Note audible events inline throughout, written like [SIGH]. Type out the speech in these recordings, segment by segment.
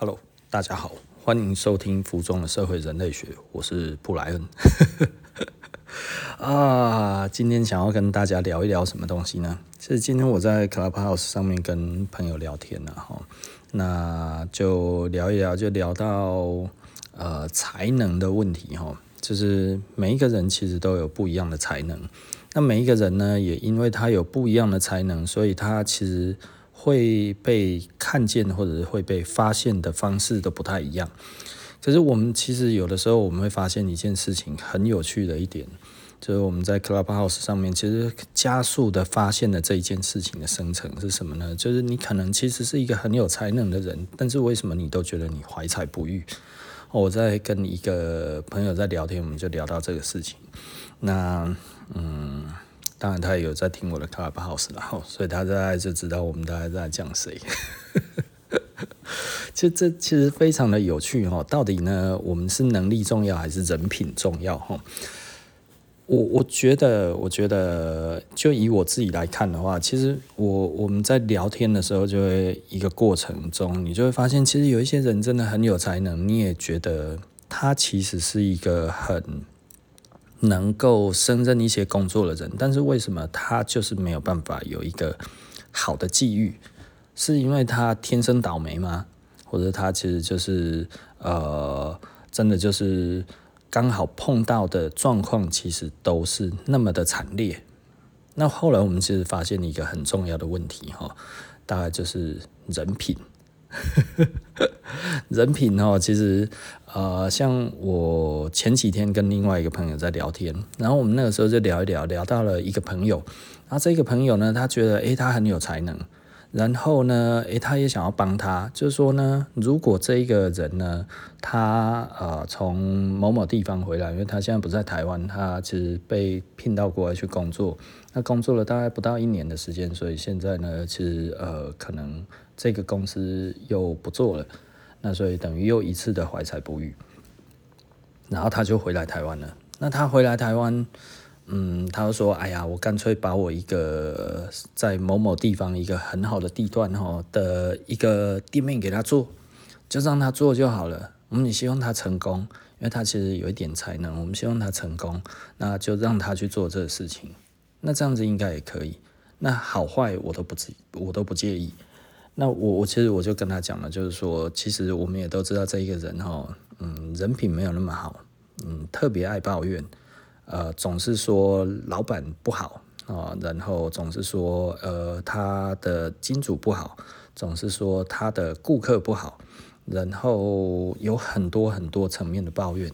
Hello，大家好，欢迎收听《服装的社会人类学》，我是布莱恩。[LAUGHS] 啊，今天想要跟大家聊一聊什么东西呢？其实今天我在 Clubhouse 上面跟朋友聊天了哈，那就聊一聊，就聊到呃才能的问题哈，就是每一个人其实都有不一样的才能，那每一个人呢，也因为他有不一样的才能，所以他其实。会被看见或者是会被发现的方式都不太一样。可是我们其实有的时候我们会发现一件事情很有趣的一点，就是我们在 Clubhouse 上面其实加速的发现了这一件事情的生成是什么呢？就是你可能其实是一个很有才能的人，但是为什么你都觉得你怀才不遇？我在跟一个朋友在聊天，我们就聊到这个事情。那嗯。当然，他也有在听我的 Clubhouse，然后，所以他大概就知道我们大概在讲谁。[LAUGHS] 其实这其实非常的有趣哈，到底呢，我们是能力重要还是人品重要哈？我我觉得，我觉得，就以我自己来看的话，其实我我们在聊天的时候，就会一个过程中，你就会发现，其实有一些人真的很有才能，你也觉得他其实是一个很。能够胜任一些工作的人，但是为什么他就是没有办法有一个好的际遇？是因为他天生倒霉吗？或者他其实就是呃，真的就是刚好碰到的状况，其实都是那么的惨烈。那后来我们其实发现一个很重要的问题哈，大概就是人品。[LAUGHS] 人品哦，其实呃，像我前几天跟另外一个朋友在聊天，然后我们那个时候就聊一聊，聊到了一个朋友，然后这个朋友呢，他觉得诶，他很有才能，然后呢，诶，他也想要帮他，就是说呢，如果这一个人呢，他呃从某某地方回来，因为他现在不在台湾，他其实被聘到国外去工作，那工作了大概不到一年的时间，所以现在呢，其实呃可能。这个公司又不做了，那所以等于又一次的怀才不遇，然后他就回来台湾了。那他回来台湾，嗯，他就说：“哎呀，我干脆把我一个在某某地方一个很好的地段哈的一个店面给他做，就让他做就好了。我们也希望他成功，因为他其实有一点才能，我们希望他成功，那就让他去做这个事情。那这样子应该也可以。那好坏我都不介，我都不介意。”那我我其实我就跟他讲了，就是说，其实我们也都知道这一个人哈，嗯，人品没有那么好，嗯，特别爱抱怨，呃，总是说老板不好啊，然后总是说呃他的金主不好，总是说他的顾客不好，然后有很多很多层面的抱怨。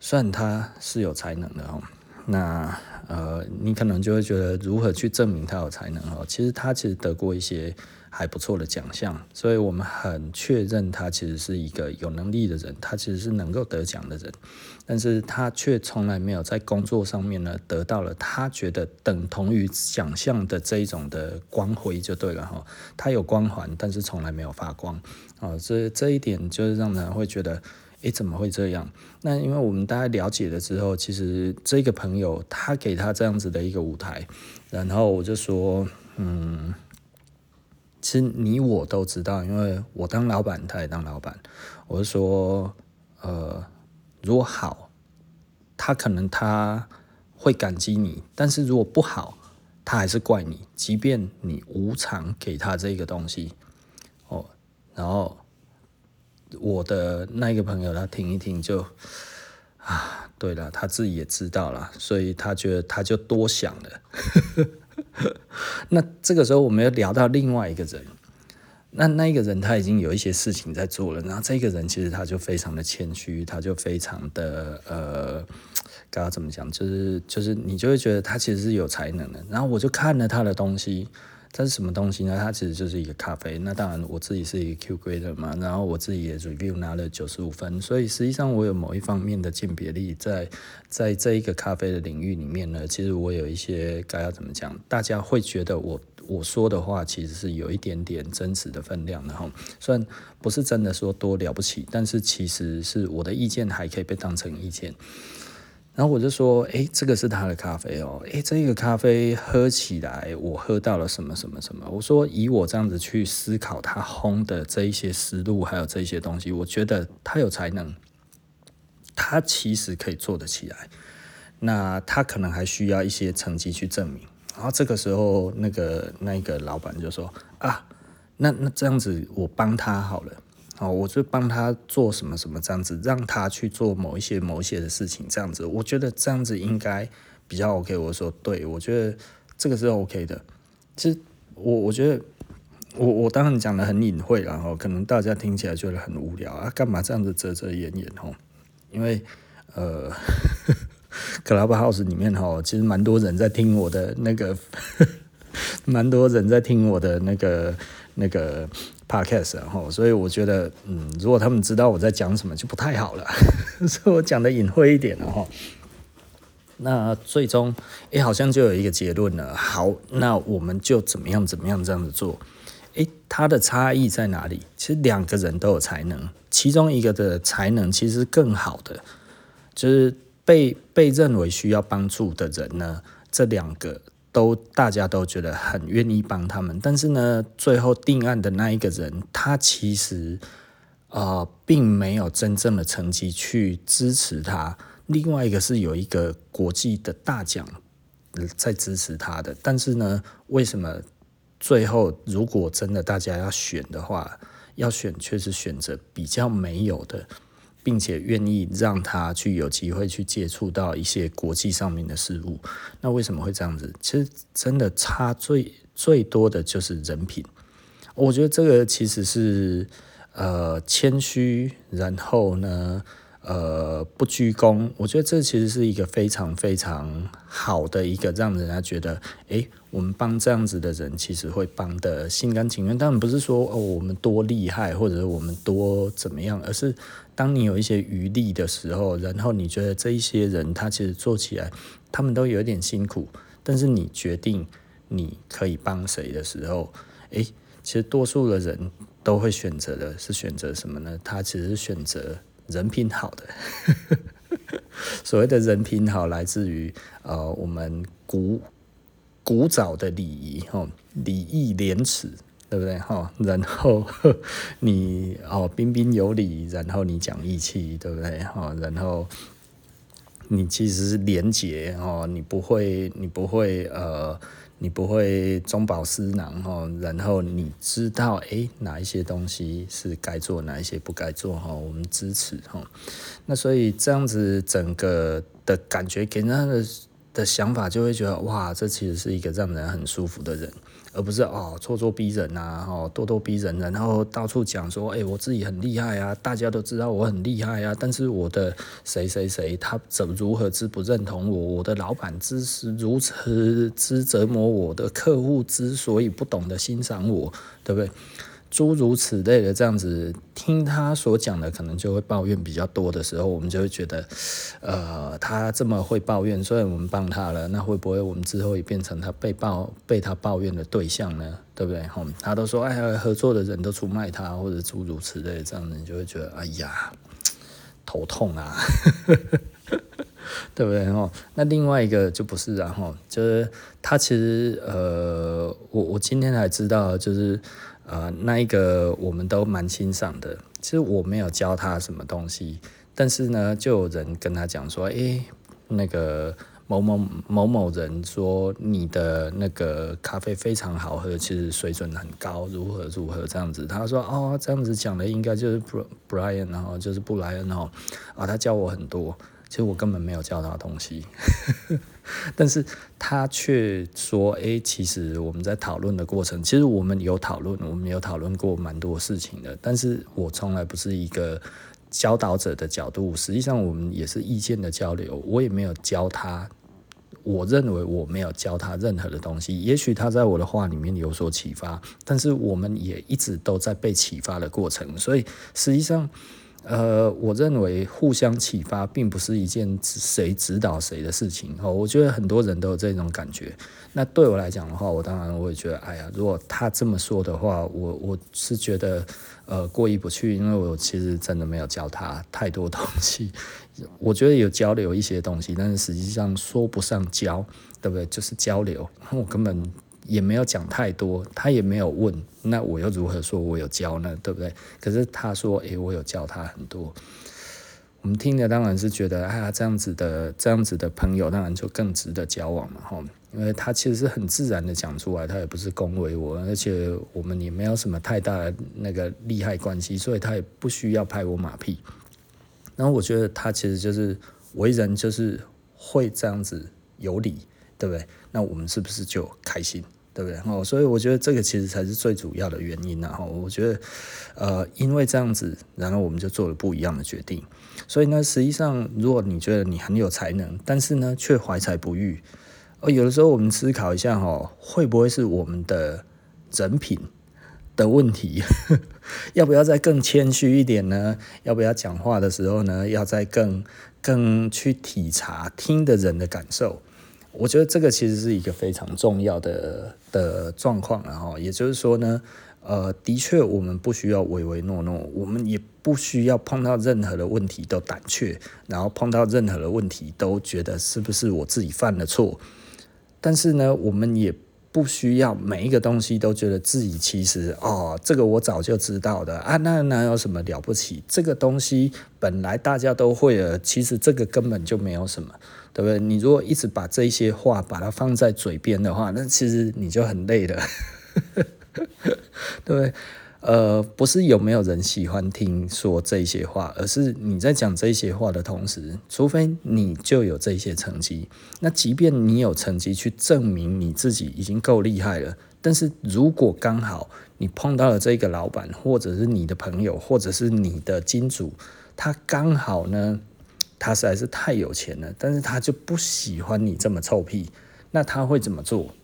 虽然他是有才能的哦，那呃，你可能就会觉得如何去证明他有才能哦？其实他其实得过一些。还不错的奖项，所以我们很确认他其实是一个有能力的人，他其实是能够得奖的人，但是他却从来没有在工作上面呢得到了他觉得等同于奖项的这一种的光辉就对了哈，他有光环，但是从来没有发光啊，这这一点就是让人会觉得，诶，怎么会这样？那因为我们大家了解了之后，其实这个朋友他给他这样子的一个舞台，然后我就说，嗯。其实你我都知道，因为我当老板，他也当老板。我是说，呃，如果好，他可能他会感激你；但是如果不好，他还是怪你。即便你无偿给他这个东西，哦，然后我的那个朋友他听一听就啊，对了，他自己也知道了，所以他觉得他就多想了。[LAUGHS] 那这个时候，我们要聊到另外一个人。那那一个人他已经有一些事情在做了，然后这个人其实他就非常的谦虚，他就非常的呃，刚刚怎么讲？就是就是你就会觉得他其实是有才能的。然后我就看了他的东西。它是什么东西呢？它其实就是一个咖啡。那当然，我自己是一个 Q Grade 嘛，然后我自己也 review 拿了九十五分，所以实际上我有某一方面的鉴别力在在这一个咖啡的领域里面呢。其实我有一些该要怎么讲，大家会觉得我我说的话其实是有一点点真实的分量的哈。虽然不是真的说多了不起，但是其实是我的意见还可以被当成意见。然后我就说，哎，这个是他的咖啡哦，哎，这个咖啡喝起来，我喝到了什么什么什么。我说，以我这样子去思考他烘的这一些思路，还有这一些东西，我觉得他有才能，他其实可以做得起来。那他可能还需要一些成绩去证明。然后这个时候，那个那个老板就说，啊，那那这样子，我帮他好了。哦，我就帮他做什么什么这样子，让他去做某一些某一些的事情，这样子，我觉得这样子应该比较 OK。我说对，我觉得这个是 OK 的。其实我我觉得我我当然讲得很隐晦，然后可能大家听起来觉得很无聊啊，干嘛这样子遮遮掩掩吼？因为呃，[LAUGHS] Clubhouse 里面吼，其实蛮多人在听我的那个，[LAUGHS] 蛮多人在听我的那个那个。Podcast 然后，所以我觉得，嗯，如果他们知道我在讲什么，就不太好了。[LAUGHS] 所以我讲的隐晦一点，了哈，那最终，哎，好像就有一个结论了。好，那我们就怎么样怎么样这样子做。哎，它的差异在哪里？其实两个人都有才能，其中一个的才能其实更好的，就是被被认为需要帮助的人呢，这两个。都大家都觉得很愿意帮他们，但是呢，最后定案的那一个人，他其实啊、呃，并没有真正的成绩去支持他。另外一个是有一个国际的大奖在支持他的，但是呢，为什么最后如果真的大家要选的话，要选却是选择比较没有的？并且愿意让他去有机会去接触到一些国际上面的事物，那为什么会这样子？其实真的差最最多的就是人品。我觉得这个其实是呃谦虚，然后呢。呃，不居功，我觉得这其实是一个非常非常好的一个，让人家觉得，哎，我们帮这样子的人，其实会帮得心甘情愿。当然不是说哦，我们多厉害，或者我们多怎么样，而是当你有一些余力的时候，然后你觉得这一些人他其实做起来，他们都有点辛苦，但是你决定你可以帮谁的时候，哎，其实多数的人都会选择的是选择什么呢？他其实选择。人品好的，[LAUGHS] 所谓的人品好，来自于呃我们古古早的礼仪哈，礼义廉耻，对不对哈？然后 [LAUGHS] 你哦彬彬有礼，然后你讲义气，对不对哈？然后你其实是廉洁哦，你不会你不会呃。你不会中饱私囊哦，然后你知道诶哪一些东西是该做，哪一些不该做哈，我们支持哈。那所以这样子整个的感觉给人的的想法就会觉得哇，这其实是一个让人很舒服的人。而不是哦，咄咄逼人、啊，哦，咄咄逼人，然后到处讲说，哎、我自己很厉害啊，大家都知道我很厉害啊，但是我的谁谁谁他怎如何之不认同我，我的老板之是如此之折磨我的客户之所以不懂得欣赏我，对不对？诸如此类的这样子，听他所讲的，可能就会抱怨比较多的时候，我们就会觉得，呃，他这么会抱怨，虽然我们帮他了，那会不会我们之后也变成他被抱被他抱怨的对象呢？对不对？哈，他都说，哎呀，合作的人都出卖他，或者诸如此类，这样子你就会觉得，哎呀，头痛啊，[LAUGHS] 对不对？哈，那另外一个就不是，然后就是他其实，呃，我我今天才知道，就是。呃，那一个我们都蛮欣赏的。其实我没有教他什么东西，但是呢，就有人跟他讲说，诶，那个某某某某人说你的那个咖啡非常好喝，其实水准很高，如何如何这样子。他说，哦，这样子讲的应该就是 Brian，然后就是布莱恩哦，啊，他教我很多。其实我根本没有教他东西，[LAUGHS] 但是他却说：“哎，其实我们在讨论的过程，其实我们有讨论，我们有讨论过蛮多事情的。但是我从来不是一个教导者的角度，实际上我们也是意见的交流。我也没有教他，我认为我没有教他任何的东西。也许他在我的话里面有所启发，但是我们也一直都在被启发的过程。所以实际上。”呃，我认为互相启发并不是一件谁指导谁的事情哦。我觉得很多人都有这种感觉。那对我来讲的话，我当然我也觉得，哎呀，如果他这么说的话，我我是觉得呃过意不去，因为我其实真的没有教他太多东西。我觉得有交流一些东西，但是实际上说不上教，对不对？就是交流，我根本。也没有讲太多，他也没有问，那我又如何说我有教呢？对不对？可是他说，诶，我有教他很多。我们听的当然是觉得，啊，这样子的这样子的朋友，当然就更值得交往嘛，哈。因为他其实是很自然的讲出来，他也不是恭维我，而且我们也没有什么太大的那个利害关系，所以他也不需要拍我马屁。然后我觉得他其实就是为人就是会这样子有理，对不对？那我们是不是就开心？对不对？哦，所以我觉得这个其实才是最主要的原因。然后我觉得，呃，因为这样子，然后我们就做了不一样的决定。所以呢，实际上，如果你觉得你很有才能，但是呢，却怀才不遇，哦，有的时候我们思考一下，哈，会不会是我们的人品的问题？[LAUGHS] 要不要再更谦虚一点呢？要不要讲话的时候呢，要再更更去体察听的人的感受？我觉得这个其实是一个非常重要的的状况，然后也就是说呢，呃，的确我们不需要唯唯诺诺，我们也不需要碰到任何的问题都胆怯，然后碰到任何的问题都觉得是不是我自己犯了错，但是呢，我们也不需要每一个东西都觉得自己其实哦，这个我早就知道的啊，那哪有什么了不起？这个东西本来大家都会了，其实这个根本就没有什么。对不对？你如果一直把这些话把它放在嘴边的话，[LAUGHS] 那其实你就很累了，[LAUGHS] 对不对？呃，不是有没有人喜欢听说这些话，而是你在讲这些话的同时，除非你就有这些成绩，那即便你有成绩去证明你自己已经够厉害了，但是如果刚好你碰到了这个老板，或者是你的朋友，或者是你的金主，他刚好呢，他实在是太有钱了，但是他就不喜欢你这么臭屁，那他会怎么做？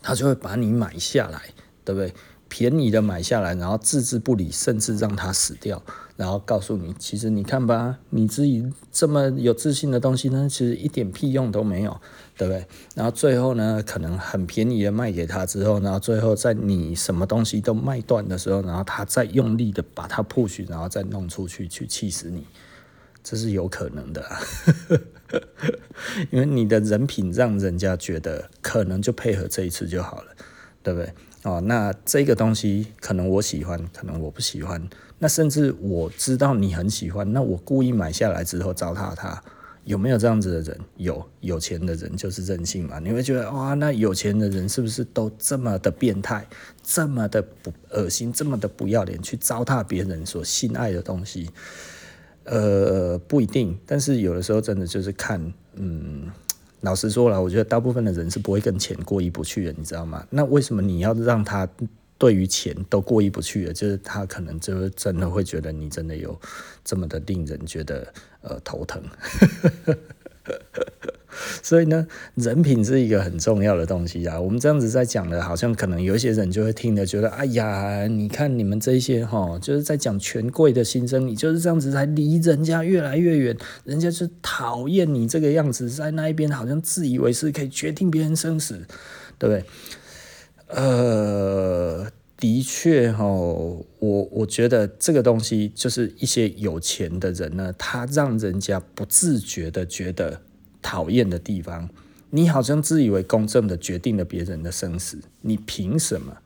他就会把你买下来，对不对？便宜的买下来，然后置之不理，甚至让他死掉，然后告诉你，其实你看吧，你自己这么有自信的东西呢，其实一点屁用都没有，对不对？然后最后呢，可能很便宜的卖给他之后，然后最后在你什么东西都卖断的时候，然后他再用力的把它 push，然后再弄出去，去气死你。这是有可能的啊，[LAUGHS] 因为你的人品让人家觉得可能就配合这一次就好了，对不对？哦，那这个东西可能我喜欢，可能我不喜欢，那甚至我知道你很喜欢，那我故意买下来之后糟蹋它，有没有这样子的人？有，有钱的人就是任性嘛。你会觉得哇，那有钱的人是不是都这么的变态，这么的不恶心，这么的不要脸，去糟蹋别人所心爱的东西？呃，不一定，但是有的时候真的就是看，嗯，老实说了，我觉得大部分的人是不会跟钱过意不去的，你知道吗？那为什么你要让他对于钱都过意不去的？就是他可能就真的会觉得你真的有这么的令人觉得呃头疼。[LAUGHS] [LAUGHS] 所以呢，人品是一个很重要的东西啊。我们这样子在讲的，好像可能有一些人就会听的，觉得哎呀，你看你们这些哈，就是在讲权贵的心声，你就是这样子才离人家越来越远，人家就讨厌你这个样子，在那一边好像自以为是可以决定别人生死，对不对？呃，的确哈，我我觉得这个东西就是一些有钱的人呢，他让人家不自觉的觉得。讨厌的地方，你好像自以为公正的决定了别人的生死，你凭什么？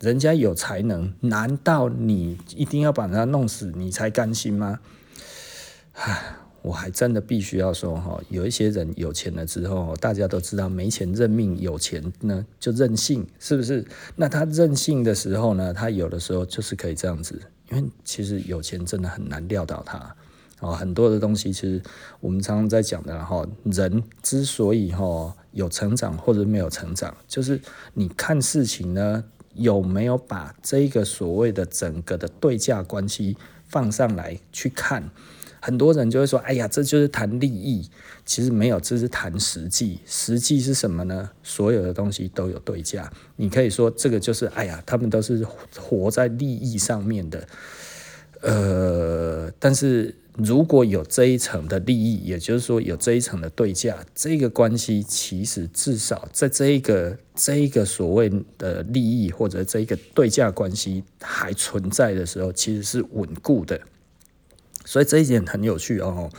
人家有才能，难道你一定要把他弄死，你才甘心吗？唉，我还真的必须要说哈，有一些人有钱了之后，大家都知道没钱认命，有钱呢就任性，是不是？那他任性的时候呢，他有的时候就是可以这样子，因为其实有钱真的很难撂倒他。哦，很多的东西其实我们常常在讲的，哈，人之所以哈有成长或者没有成长，就是你看事情呢有没有把这个所谓的整个的对价关系放上来去看。很多人就会说，哎呀，这就是谈利益，其实没有，这是谈实际。实际是什么呢？所有的东西都有对价。你可以说这个就是，哎呀，他们都是活在利益上面的。呃，但是如果有这一层的利益，也就是说有这一层的对价，这个关系其实至少在这一个这一个所谓的利益或者这一个对价关系还存在的时候，其实是稳固的。所以这一点很有趣哦。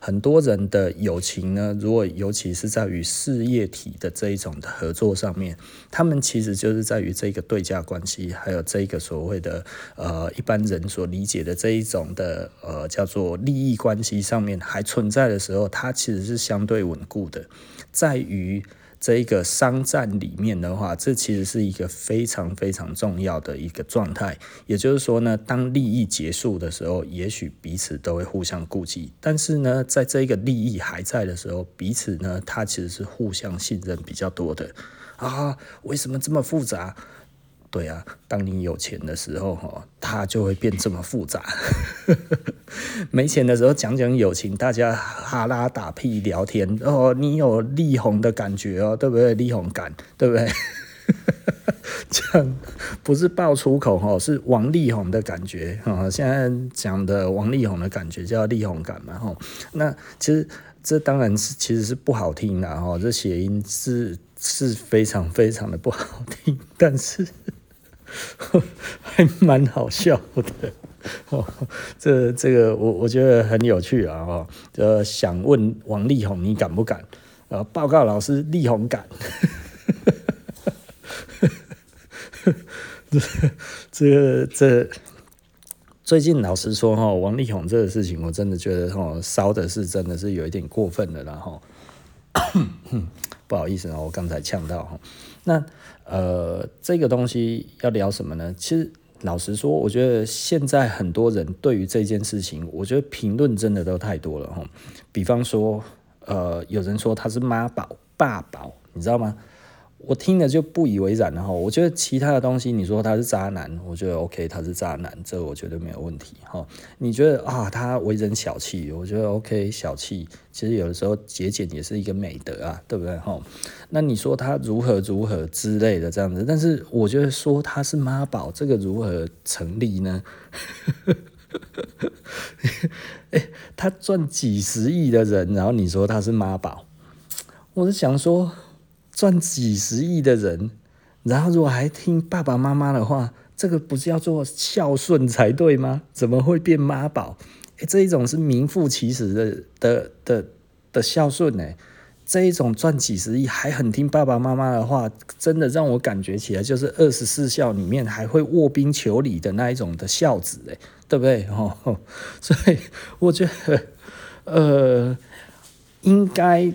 很多人的友情呢，如果尤其是在于事业体的这一种的合作上面，他们其实就是在于这个对价关系，还有这个所谓的呃一般人所理解的这一种的呃叫做利益关系上面还存在的时候，它其实是相对稳固的，在于。这一个商战里面的话，这其实是一个非常非常重要的一个状态。也就是说呢，当利益结束的时候，也许彼此都会互相顾忌；但是呢，在这个利益还在的时候，彼此呢，它其实是互相信任比较多的。啊，为什么这么复杂？对啊，当你有钱的时候，哈，它就会变这么复杂。[LAUGHS] 没钱的时候讲讲友情，大家哈拉打屁聊天哦，你有力宏的感觉哦，对不对？力宏感，对不对？[LAUGHS] 这样不是爆粗口哈，是王力宏的感觉啊。现在讲的王力宏的感觉叫力宏感嘛，哈。那其实这当然是其实是不好听的哈，这谐音是是非常非常的不好听，但是。[LAUGHS] 还蛮好笑的，哦，这这个我我觉得很有趣啊，哈，呃，想问王力宏你敢不敢？呃，报告老师，力宏敢。[LAUGHS] 这这这最近老实说哈，王力宏这个事情，我真的觉得哈，烧的是真的是有一点过分了，然后 [COUGHS] 不好意思啊，我刚才呛到哈，那。呃，这个东西要聊什么呢？其实老实说，我觉得现在很多人对于这件事情，我觉得评论真的都太多了哈。比方说，呃，有人说他是妈宝、爸宝，你知道吗？我听了就不以为然了哈，我觉得其他的东西，你说他是渣男，我觉得 OK，他是渣男，这我觉得没有问题哈。你觉得啊，他为人小气，我觉得 OK，小气，其实有的时候节俭也是一个美德啊，对不对哈？那你说他如何如何之类的这样子，但是我觉得说他是妈宝，这个如何成立呢？[LAUGHS] 欸，他赚几十亿的人，然后你说他是妈宝，我是想说。赚几十亿的人，然后如果还听爸爸妈妈的话，这个不是要做孝顺才对吗？怎么会变妈宝？诶，这一种是名副其实的的的的孝顺呢。这一种赚几十亿还很听爸爸妈妈的话，真的让我感觉起来就是二十四孝里面还会卧冰求鲤的那一种的孝子，诶，对不对？哦，[LAUGHS] 所以我觉得，呃，应该。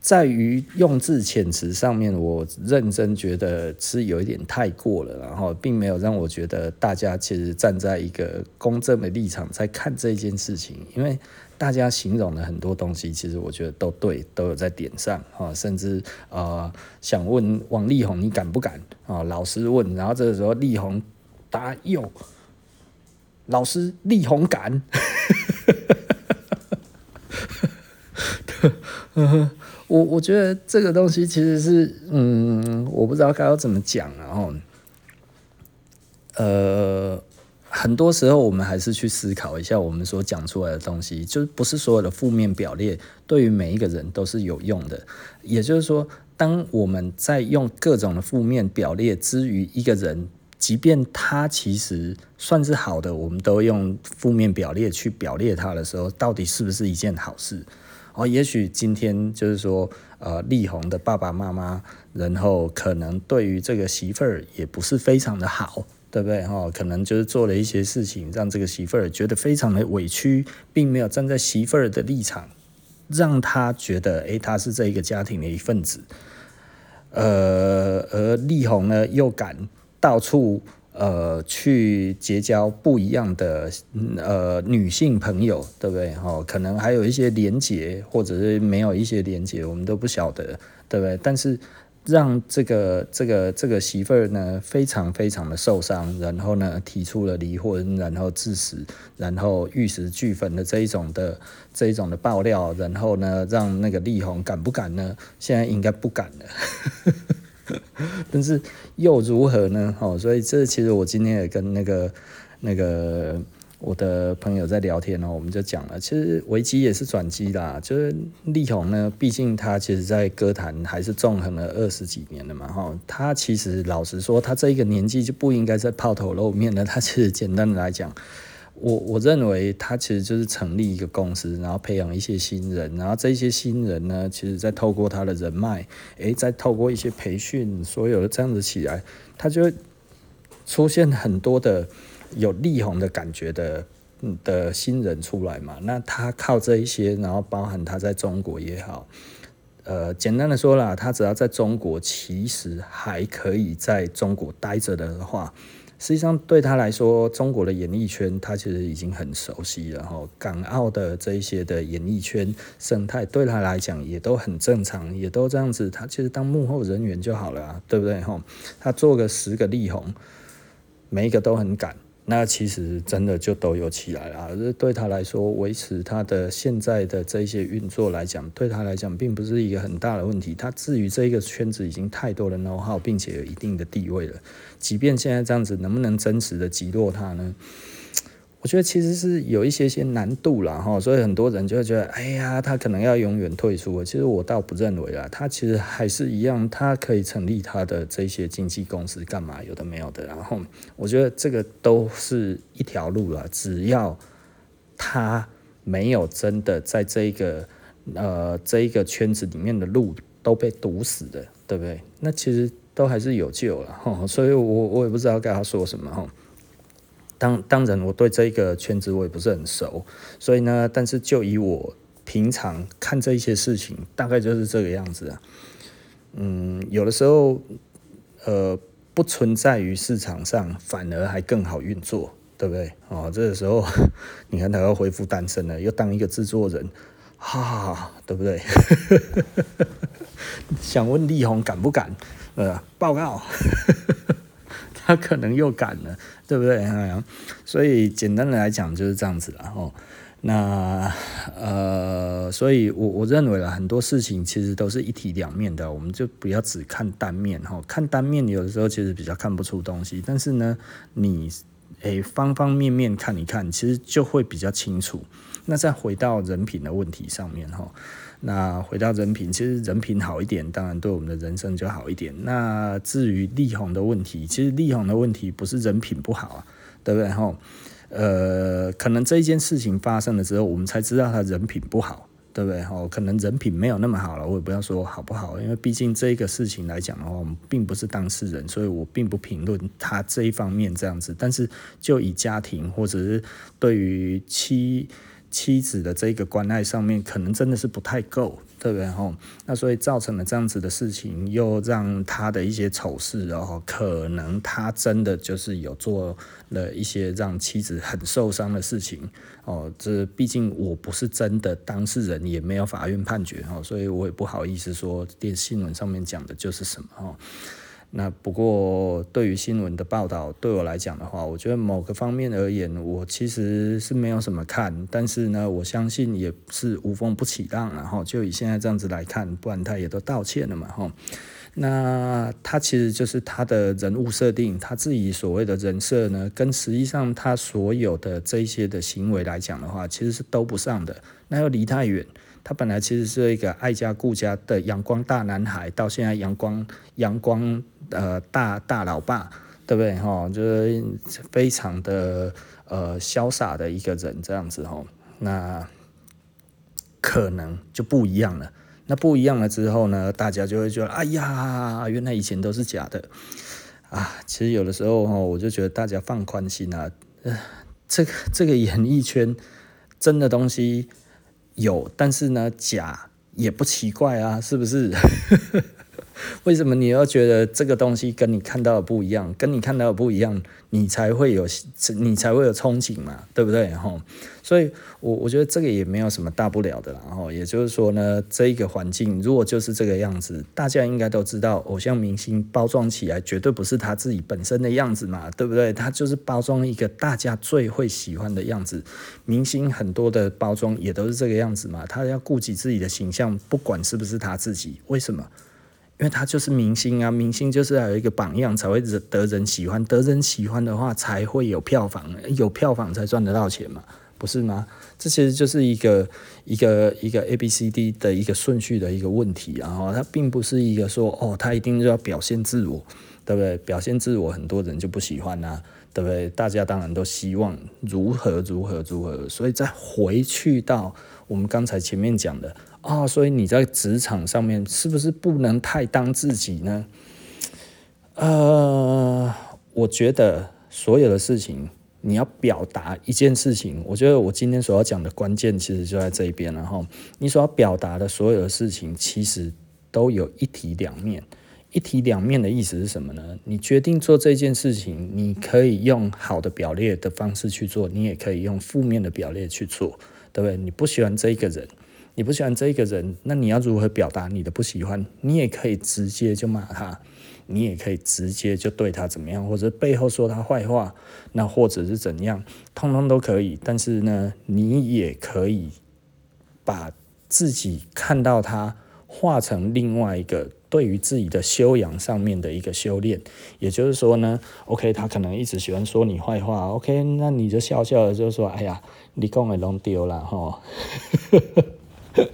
在于用字遣词上面，我认真觉得是有一点太过了，然后并没有让我觉得大家其实站在一个公正的立场在看这件事情，因为大家形容的很多东西，其实我觉得都对，都有在点上啊，甚至呃想问王力宏你敢不敢啊？老师问，然后这个时候力宏答有，老师力宏敢，[LAUGHS] 我我觉得这个东西其实是，嗯，我不知道该要怎么讲，然后，呃，很多时候我们还是去思考一下我们所讲出来的东西，就是不是所有的负面表列对于每一个人都是有用的。也就是说，当我们在用各种的负面表列之于一个人，即便他其实算是好的，我们都用负面表列去表列他的时候，到底是不是一件好事？哦，也许今天就是说，呃，力宏的爸爸妈妈，然后可能对于这个媳妇儿也不是非常的好，对不对？哦，可能就是做了一些事情，让这个媳妇儿觉得非常的委屈，并没有站在媳妇儿的立场，让他觉得，诶，他是这一个家庭的一份子。呃，而力宏呢，又敢到处。呃，去结交不一样的呃女性朋友，对不对？哦，可能还有一些连结，或者是没有一些连结，我们都不晓得，对不对？但是让这个这个这个媳妇儿呢，非常非常的受伤，然后呢，提出了离婚，然后致死，然后玉石俱焚的这一种的这一种的爆料，然后呢，让那个力宏敢不敢呢？现在应该不敢了。但是又如何呢？哦，所以这其实我今天也跟那个那个我的朋友在聊天哦，我们就讲了，其实危机也是转机啦。就是力宏呢，毕竟他其实在歌坛还是纵横了二十几年了嘛，哈。他其实老实说，他这一个年纪就不应该再抛头露面了。他其实简单的来讲，我我认为他其实就是成立一个公司，然后培养一些新人，然后这些新人呢，其实再透过他的人脉，诶，再透过一些培训，所有的这样子起来，他就出现很多的。有力宏的感觉的的新人出来嘛？那他靠这一些，然后包含他在中国也好，呃，简单的说啦，他只要在中国，其实还可以在中国待着的话，实际上对他来说，中国的演艺圈他其实已经很熟悉了。哈，港澳的这一些的演艺圈生态对他来讲也都很正常，也都这样子。他其实当幕后人员就好了啊，对不对？哈，他做个十个力宏，每一个都很敢。那其实真的就都有起来了，这对他来说，维持他的现在的这些运作来讲，对他来讲并不是一个很大的问题。他至于这一个圈子已经太多的 know how，并且有一定的地位了，即便现在这样子，能不能真实的击落他呢？我觉得其实是有一些些难度了哈，所以很多人就会觉得，哎呀，他可能要永远退出。其实我倒不认为啦，他其实还是一样，他可以成立他的这些经纪公司干嘛？有的没有的。然后我觉得这个都是一条路啦，只要他没有真的在这个呃这一个圈子里面的路都被堵死的，对不对？那其实都还是有救了哈。所以我我也不知道该他说什么哈。当当然，我对这一个圈子我也不是很熟，所以呢，但是就以我平常看这一些事情，大概就是这个样子啊。嗯，有的时候，呃，不存在于市场上，反而还更好运作，对不对？哦，这个时候，[LAUGHS] 你看他要恢复单身了，又当一个制作人，哈、啊，对不对？[LAUGHS] 想问力宏敢不敢？呃，报告。他可能又赶了，对不对？所以简单的来讲就是这样子了哦。那呃，所以我我认为了，很多事情其实都是一体两面的，我们就不要只看单面哈。看单面有的时候其实比较看不出东西，但是呢，你诶方方面面看一看，其实就会比较清楚。那再回到人品的问题上面哈。那回到人品，其实人品好一点，当然对我们的人生就好一点。那至于力宏的问题，其实力宏的问题不是人品不好啊，对不对？吼，呃，可能这一件事情发生了之后，我们才知道他人品不好，对不对？吼，可能人品没有那么好了，我也不要说好不好，因为毕竟这个事情来讲的话，我们并不是当事人，所以我并不评论他这一方面这样子。但是就以家庭或者是对于妻。妻子的这个关爱上面，可能真的是不太够，对不对？吼，那所以造成了这样子的事情，又让他的一些丑事，然后可能他真的就是有做了一些让妻子很受伤的事情，哦，这毕竟我不是真的当事人，也没有法院判决，哦，所以我也不好意思说电新闻上面讲的就是什么，哦。那不过，对于新闻的报道，对我来讲的话，我觉得某个方面而言，我其实是没有什么看。但是呢，我相信也是无风不起浪，然后就以现在这样子来看，不然他也都道歉了嘛，哈。那他其实就是他的人物设定，他自己所谓的人设呢，跟实际上他所有的这些的行为来讲的话，其实是都不上的，那又离太远。他本来其实是一个爱家顾家的阳光大男孩，到现在阳光阳光呃大大老爸，对不对哈？就是非常的呃潇洒的一个人这样子哈。那可能就不一样了。那不一样了之后呢，大家就会觉得，哎呀，原来以前都是假的啊。其实有的时候哈，我就觉得大家放宽心啊。呃，[SIGHS] 这个这个演艺圈真的东西。有，但是呢，假也不奇怪啊，是不是？[LAUGHS] [LAUGHS] 为什么你要觉得这个东西跟你看到的不一样？跟你看到的不一样，你才会有，你才会有憧憬嘛，对不对？吼，所以我我觉得这个也没有什么大不了的啦。然后也就是说呢，这一个环境如果就是这个样子，大家应该都知道，偶像明星包装起来绝对不是他自己本身的样子嘛，对不对？他就是包装一个大家最会喜欢的样子。明星很多的包装也都是这个样子嘛，他要顾及自己的形象，不管是不是他自己，为什么？因为他就是明星啊，明星就是要有一个榜样才会得人喜欢，得人喜欢的话才会有票房，有票房才赚得到钱嘛，不是吗？这其实就是一个一个一个 A B C D 的一个顺序的一个问题，然后它并不是一个说哦，他一定就要表现自我，对不对？表现自我，很多人就不喜欢啊，对不对？大家当然都希望如何如何如何，所以再回去到我们刚才前面讲的。啊、所以你在职场上面是不是不能太当自己呢？呃，我觉得所有的事情，你要表达一件事情，我觉得我今天所要讲的关键其实就在这一边了哈。你所要表达的所有的事情，其实都有一体两面。一体两面的意思是什么呢？你决定做这件事情，你可以用好的表列的方式去做，你也可以用负面的表列去做，对不对？你不喜欢这一个人。你不喜欢这一个人，那你要如何表达你的不喜欢？你也可以直接就骂他，你也可以直接就对他怎么样，或者背后说他坏话，那或者是怎样，通通都可以。但是呢，你也可以把自己看到他化成另外一个对于自己的修养上面的一个修炼。也就是说呢，OK，他可能一直喜欢说你坏话，OK，那你就笑笑的就说，哎呀，你讲的弄丢了哈。[LAUGHS]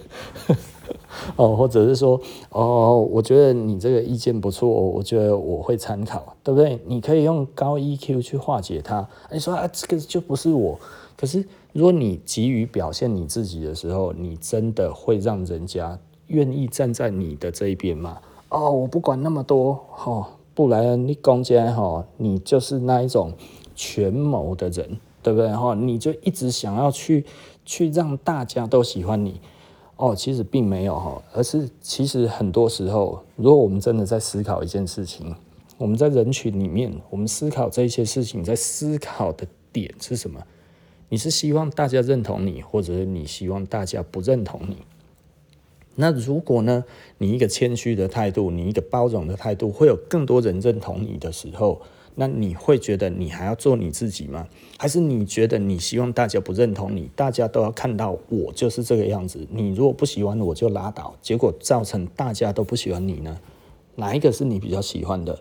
哦，或者是说，哦，我觉得你这个意见不错，我觉得我会参考，对不对？你可以用高 EQ 去化解它。你说啊，这个就不是我。可是，如果你急于表现你自己的时候，你真的会让人家愿意站在你的这一边吗？哦，我不管那么多，哦，不然你讲起来哈，你就是那一种权谋的人，对不对？哈，你就一直想要去去让大家都喜欢你。哦，其实并没有哈，而是其实很多时候，如果我们真的在思考一件事情，我们在人群里面，我们思考这些事情，在思考的点是什么？你是希望大家认同你，或者是你希望大家不认同你？那如果呢，你一个谦虚的态度，你一个包容的态度，会有更多人认同你的时候。那你会觉得你还要做你自己吗？还是你觉得你希望大家不认同你，大家都要看到我就是这个样子？你如果不喜欢我就拉倒，结果造成大家都不喜欢你呢？哪一个是你比较喜欢的？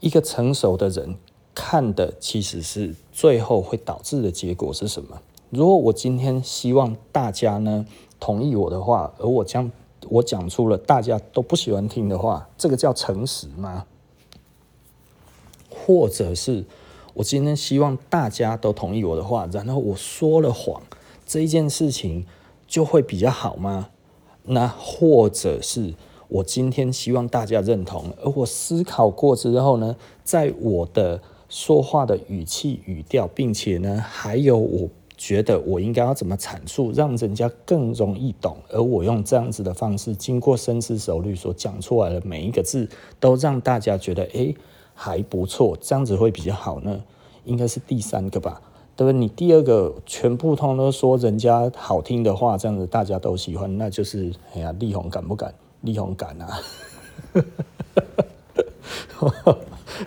一个成熟的人看的其实是最后会导致的结果是什么？如果我今天希望大家呢同意我的话，而我将我讲出了大家都不喜欢听的话，这个叫诚实吗？或者是我今天希望大家都同意我的话，然后我说了谎，这一件事情就会比较好吗？那或者是我今天希望大家认同，而我思考过之后呢，在我的说话的语气语调，并且呢，还有我觉得我应该要怎么阐述，让人家更容易懂，而我用这样子的方式，经过深思熟虑所讲出来的每一个字，都让大家觉得，诶。还不错，这样子会比较好呢。应该是第三个吧，对不对？你第二个全部通都说人家好听的话，这样子大家都喜欢，那就是哎呀，力宏敢不敢？力宏敢啊，[LAUGHS]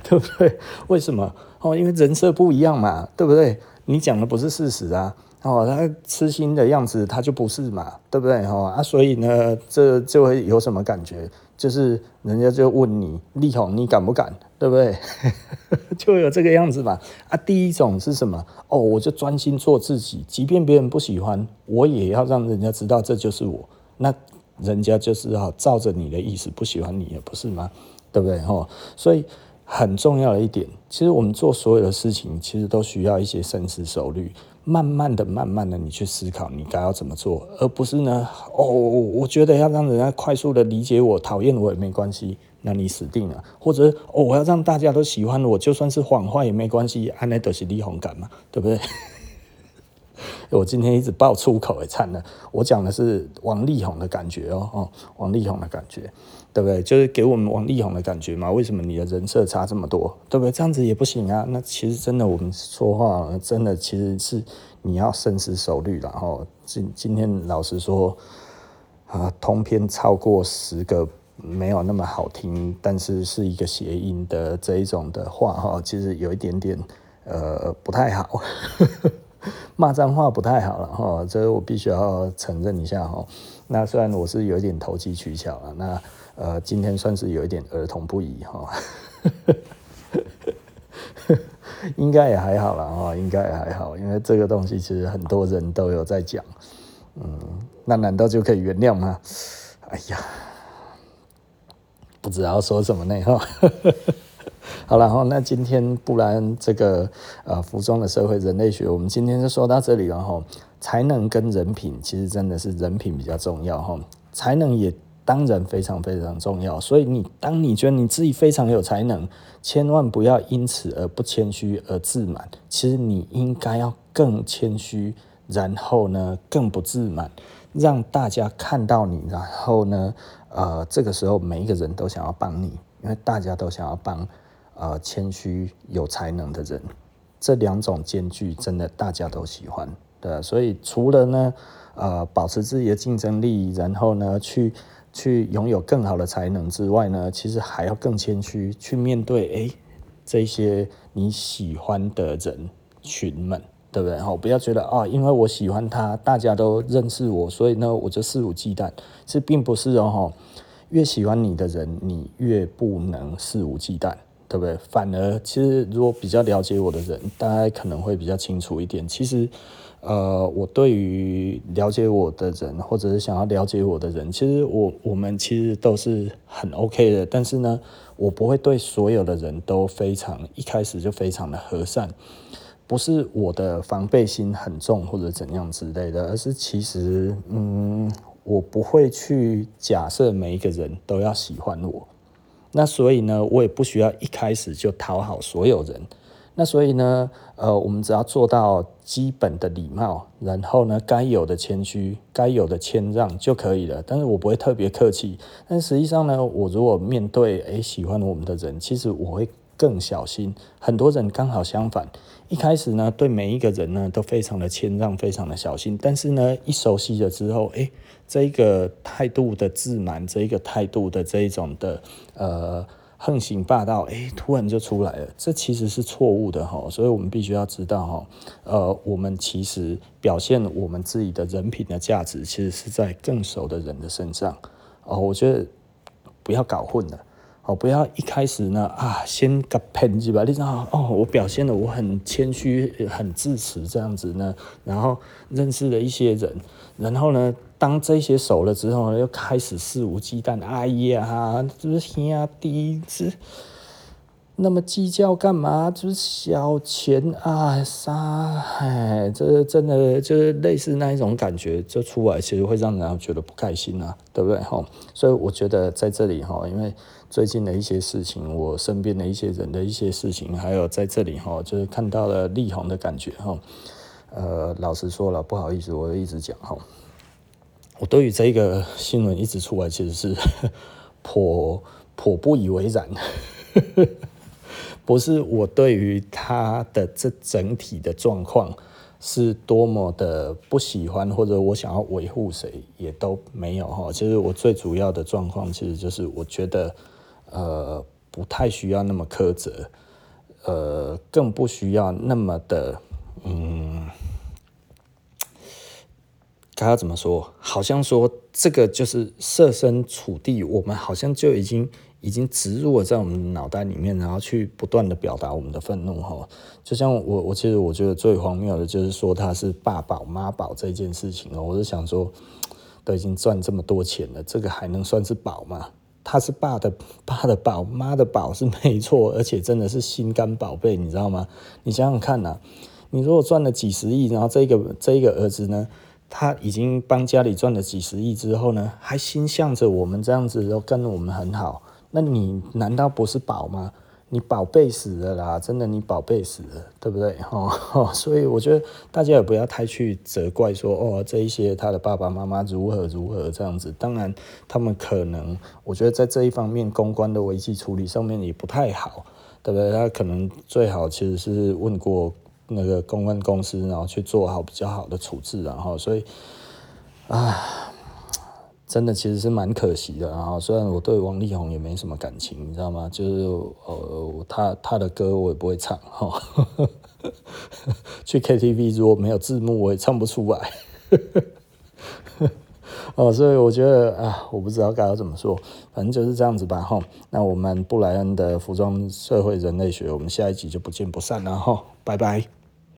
对不对？为什么？哦，因为人设不一样嘛，对不对？你讲的不是事实啊。哦，他痴心的样子，他就不是嘛，对不对？哦啊，所以呢，这就会有什么感觉？就是人家就问你，力宏，你敢不敢？对不对？[LAUGHS] 就有这个样子嘛。啊，第一种是什么？哦，我就专心做自己，即便别人不喜欢，我也要让人家知道这就是我。那人家就是要照着你的意思不喜欢你，也不是吗？对不对？哦，所以很重要的一点，其实我们做所有的事情，其实都需要一些深思熟虑。慢慢的、慢慢的，你去思考你该要怎么做，而不是呢，哦，我觉得要让人家快速的理解我、讨厌我也没关系，那你死定了。或者，哦，我要让大家都喜欢我，就算是谎话也没关系，安内都是力宏感嘛，对不对？[LAUGHS] 我今天一直爆粗口也惨了，我讲的是王力宏的感觉哦，哦，王力宏的感觉。对不对？就是给我们王力宏的感觉嘛？为什么你的人设差这么多？对不对？这样子也不行啊。那其实真的，我们说话真的其实是你要深思熟虑。然后今今天老实说啊，通篇超过十个没有那么好听，但是是一个谐音的这一种的话哈，其实有一点点呃不太好，[LAUGHS] 骂脏话不太好了哈。这我必须要承认一下哈。那虽然我是有一点投机取巧了，那。呃，今天算是有一点儿童不宜哈，[LAUGHS] 应该也还好啦哈，应该也还好，因为这个东西其实很多人都有在讲，嗯，那难道就可以原谅吗？哎呀，不知道说什么呢哈。[LAUGHS] 好了哈，那今天不然这个呃服装的社会人类学，我们今天就说到这里了哈。才能跟人品其实真的是人品比较重要哈，才能也当然非常非常重要。所以你当你觉得你自己非常有才能，千万不要因此而不谦虚而自满。其实你应该要更谦虚，然后呢更不自满，让大家看到你，然后呢呃这个时候每一个人都想要帮你，因为大家都想要帮。呃，谦虚有才能的人，这两种兼具，真的大家都喜欢，对。所以除了呢，呃，保持自己的竞争力，然后呢，去去拥有更好的才能之外呢，其实还要更谦虚，去面对哎、欸，这些你喜欢的人群们，对不对？哈，不要觉得啊，因为我喜欢他，大家都认识我，所以呢，我就肆无忌惮。这并不是哦，越喜欢你的人，你越不能肆无忌惮。对不对？反而，其实如果比较了解我的人，大家可能会比较清楚一点。其实，呃，我对于了解我的人，或者是想要了解我的人，其实我我们其实都是很 OK 的。但是呢，我不会对所有的人都非常一开始就非常的和善，不是我的防备心很重或者怎样之类的，而是其实，嗯，我不会去假设每一个人都要喜欢我。那所以呢，我也不需要一开始就讨好所有人。那所以呢，呃，我们只要做到基本的礼貌，然后呢，该有的谦虚，该有的谦让就可以了。但是我不会特别客气。但实际上呢，我如果面对诶喜欢我们的人，其实我会更小心。很多人刚好相反，一开始呢，对每一个人呢都非常的谦让，非常的小心。但是呢，一熟悉了之后，诶。这一个态度的自满，这一个态度的这一种的呃横行霸道，哎，突然就出来了，这其实是错误的哈，所以我们必须要知道哈，呃，我们其实表现我们自己的人品的价值，其实是在更熟的人的身上。哦，我觉得不要搞混了。哦，不要一开始呢啊，先个喷子吧，你知道哦，我表现的我很谦虚、很自持这样子呢，然后认识了一些人，然后呢，当这些熟了之后，又开始肆无忌惮，哎呀，这是兄弟，是。那么计较干嘛？就是小钱啊，啥？哎，这真的就是类似那一种感觉，就出来其实会让人觉得不开心啊，对不对？哈，所以我觉得在这里哈，因为最近的一些事情，我身边的一些人的一些事情，还有在这里哈，就是看到了力宏的感觉哈。呃，老实说了，不好意思，我一直讲哈，我对于这个新闻一直出来，其实是 [LAUGHS] 颇颇不以为然。[LAUGHS] 不是我对于他的这整体的状况是多么的不喜欢，或者我想要维护谁也都没有哈。其实我最主要的状况其实就是我觉得呃不太需要那么苛责，呃更不需要那么的嗯，他要怎么说？好像说这个就是设身处地，我们好像就已经。已经植入了在我们脑袋里面，然后去不断的表达我们的愤怒哈。就像我，我其实我觉得最荒谬的就是说他是爸宝妈宝这件事情哦。我是想说，都已经赚这么多钱了，这个还能算是宝吗？他是爸的爸的宝，妈的宝是没错，而且真的是心肝宝贝，你知道吗？你想想看呐，你如果赚了几十亿，然后这个这个儿子呢，他已经帮家里赚了几十亿之后呢，还心向着我们这样子，都跟我们很好。那你难道不是宝吗？你宝贝死了啦，真的你宝贝死了，对不对？[LAUGHS] 哦，所以我觉得大家也不要太去责怪说哦，这一些他的爸爸妈妈如何如何这样子。当然，他们可能我觉得在这一方面公关的危机处理上面也不太好，对不对？他可能最好其实是问过那个公关公司，然后去做好比较好的处置，然后所以啊。真的其实是蛮可惜的然后！虽然我对王力宏也没什么感情，你知道吗？就是呃，他他的歌我也不会唱哈。[LAUGHS] 去 KTV 如果没有字幕，我也唱不出来。[LAUGHS] 哦，所以我觉得啊，我不知道该要怎么说，反正就是这样子吧哈。那我们布莱恩的服装社会人类学，我们下一集就不见不散了哈，拜拜。